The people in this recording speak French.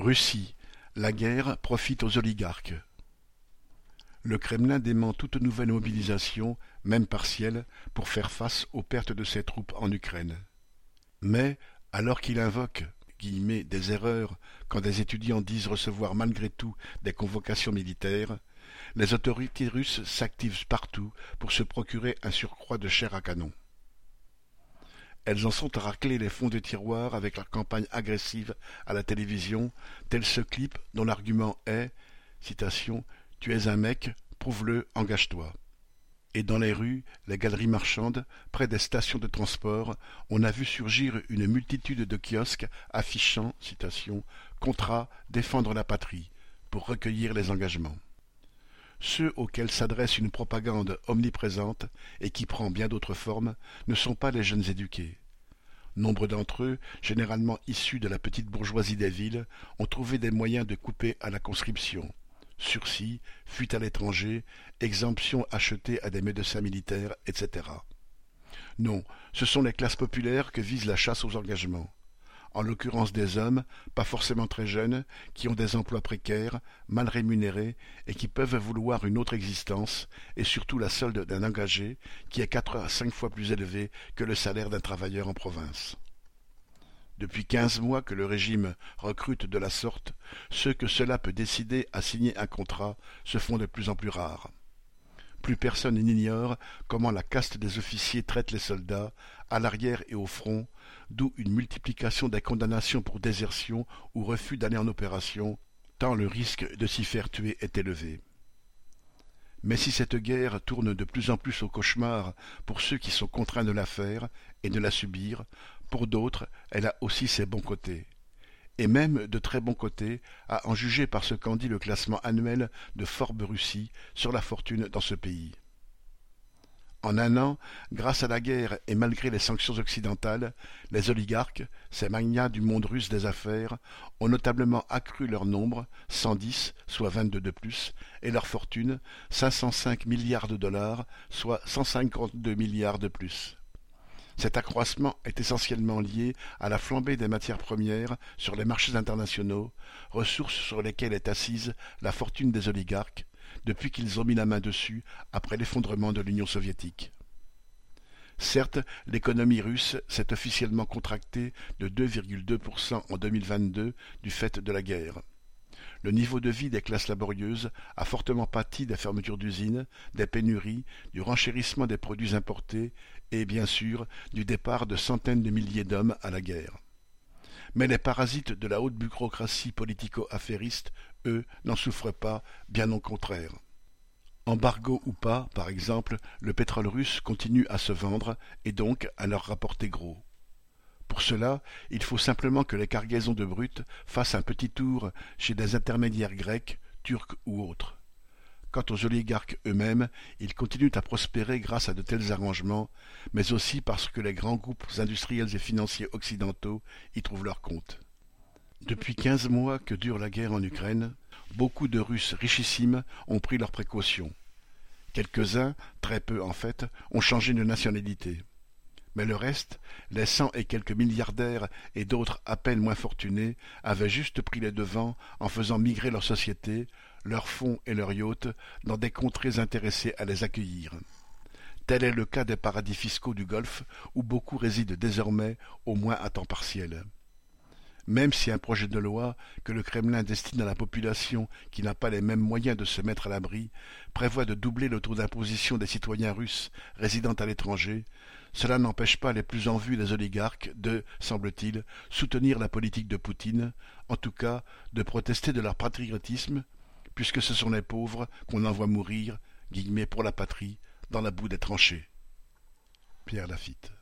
Russie, la guerre profite aux oligarques. Le Kremlin dément toute nouvelle mobilisation, même partielle, pour faire face aux pertes de ses troupes en Ukraine. Mais, alors qu'il invoque des erreurs quand des étudiants disent recevoir malgré tout des convocations militaires, les autorités russes s'activent partout pour se procurer un surcroît de chair à canon. Elles en sont à racler les fonds de tiroir avec leur campagne agressive à la télévision, tel ce clip dont l'argument est Tu es un mec, prouve-le, engage-toi. Et dans les rues, les galeries marchandes, près des stations de transport, on a vu surgir une multitude de kiosques affichant citation, Contrat défendre la patrie pour recueillir les engagements. Ceux auxquels s'adresse une propagande omniprésente et qui prend bien d'autres formes ne sont pas les jeunes éduqués. Nombre d'entre eux, généralement issus de la petite bourgeoisie des villes, ont trouvé des moyens de couper à la conscription. Sursis, fuite à l'étranger, exemption achetée à des médecins militaires, etc. Non, ce sont les classes populaires que vise la chasse aux engagements en l'occurrence des hommes, pas forcément très jeunes, qui ont des emplois précaires, mal rémunérés, et qui peuvent vouloir une autre existence, et surtout la solde d'un engagé, qui est quatre à cinq fois plus élevé que le salaire d'un travailleur en province. Depuis quinze mois que le régime recrute de la sorte, ceux que cela peut décider à signer un contrat se font de plus en plus rares. Plus personne n'ignore comment la caste des officiers traite les soldats, à l'arrière et au front, d'où une multiplication des condamnations pour désertion ou refus d'aller en opération, tant le risque de s'y faire tuer est élevé. Mais si cette guerre tourne de plus en plus au cauchemar pour ceux qui sont contraints de la faire et de la subir, pour d'autres elle a aussi ses bons côtés et même de très bons côtés, à en juger par ce qu'en dit le classement annuel de Forbes Russie sur la fortune dans ce pays. En un an, grâce à la guerre et malgré les sanctions occidentales, les oligarques, ces magnats du monde russe des affaires, ont notablement accru leur nombre, 110, soit 22 de plus, et leur fortune, 505 milliards de dollars, soit 152 milliards de plus. Cet accroissement est essentiellement lié à la flambée des matières premières sur les marchés internationaux, ressources sur lesquelles est assise la fortune des oligarques, depuis qu'ils ont mis la main dessus après l'effondrement de l'Union soviétique. Certes, l'économie russe s'est officiellement contractée de 2,2% en 2022 du fait de la guerre. Le niveau de vie des classes laborieuses a fortement pâti des fermetures d'usines, des pénuries, du renchérissement des produits importés et, bien sûr, du départ de centaines de milliers d'hommes à la guerre. Mais les parasites de la haute bureaucratie politico-affairiste, eux, n'en souffrent pas, bien au contraire. Embargo ou pas, par exemple, le pétrole russe continue à se vendre et donc à leur rapporter gros. Pour cela, il faut simplement que les cargaisons de brut fassent un petit tour chez des intermédiaires grecs, turcs ou autres. Quant aux oligarques eux-mêmes, ils continuent à prospérer grâce à de tels arrangements, mais aussi parce que les grands groupes industriels et financiers occidentaux y trouvent leur compte. Depuis quinze mois que dure la guerre en Ukraine, beaucoup de Russes richissimes ont pris leurs précautions. Quelques-uns, très peu en fait, ont changé de nationalité. Mais le reste, les cent et quelques milliardaires et d'autres à peine moins fortunés, avaient juste pris les devants en faisant migrer leur société, leurs fonds et leurs yachts dans des contrées intéressées à les accueillir. Tel est le cas des paradis fiscaux du Golfe, où beaucoup résident désormais, au moins à temps partiel. Même si un projet de loi que le Kremlin destine à la population qui n'a pas les mêmes moyens de se mettre à l'abri prévoit de doubler le taux d'imposition des citoyens russes résidant à l'étranger, cela n'empêche pas les plus en vue des oligarques de, semble-t-il, soutenir la politique de Poutine, en tout cas de protester de leur patriotisme, puisque ce sont les pauvres qu'on envoie mourir, guillemets pour la patrie, dans la boue des tranchées. Pierre Lafitte.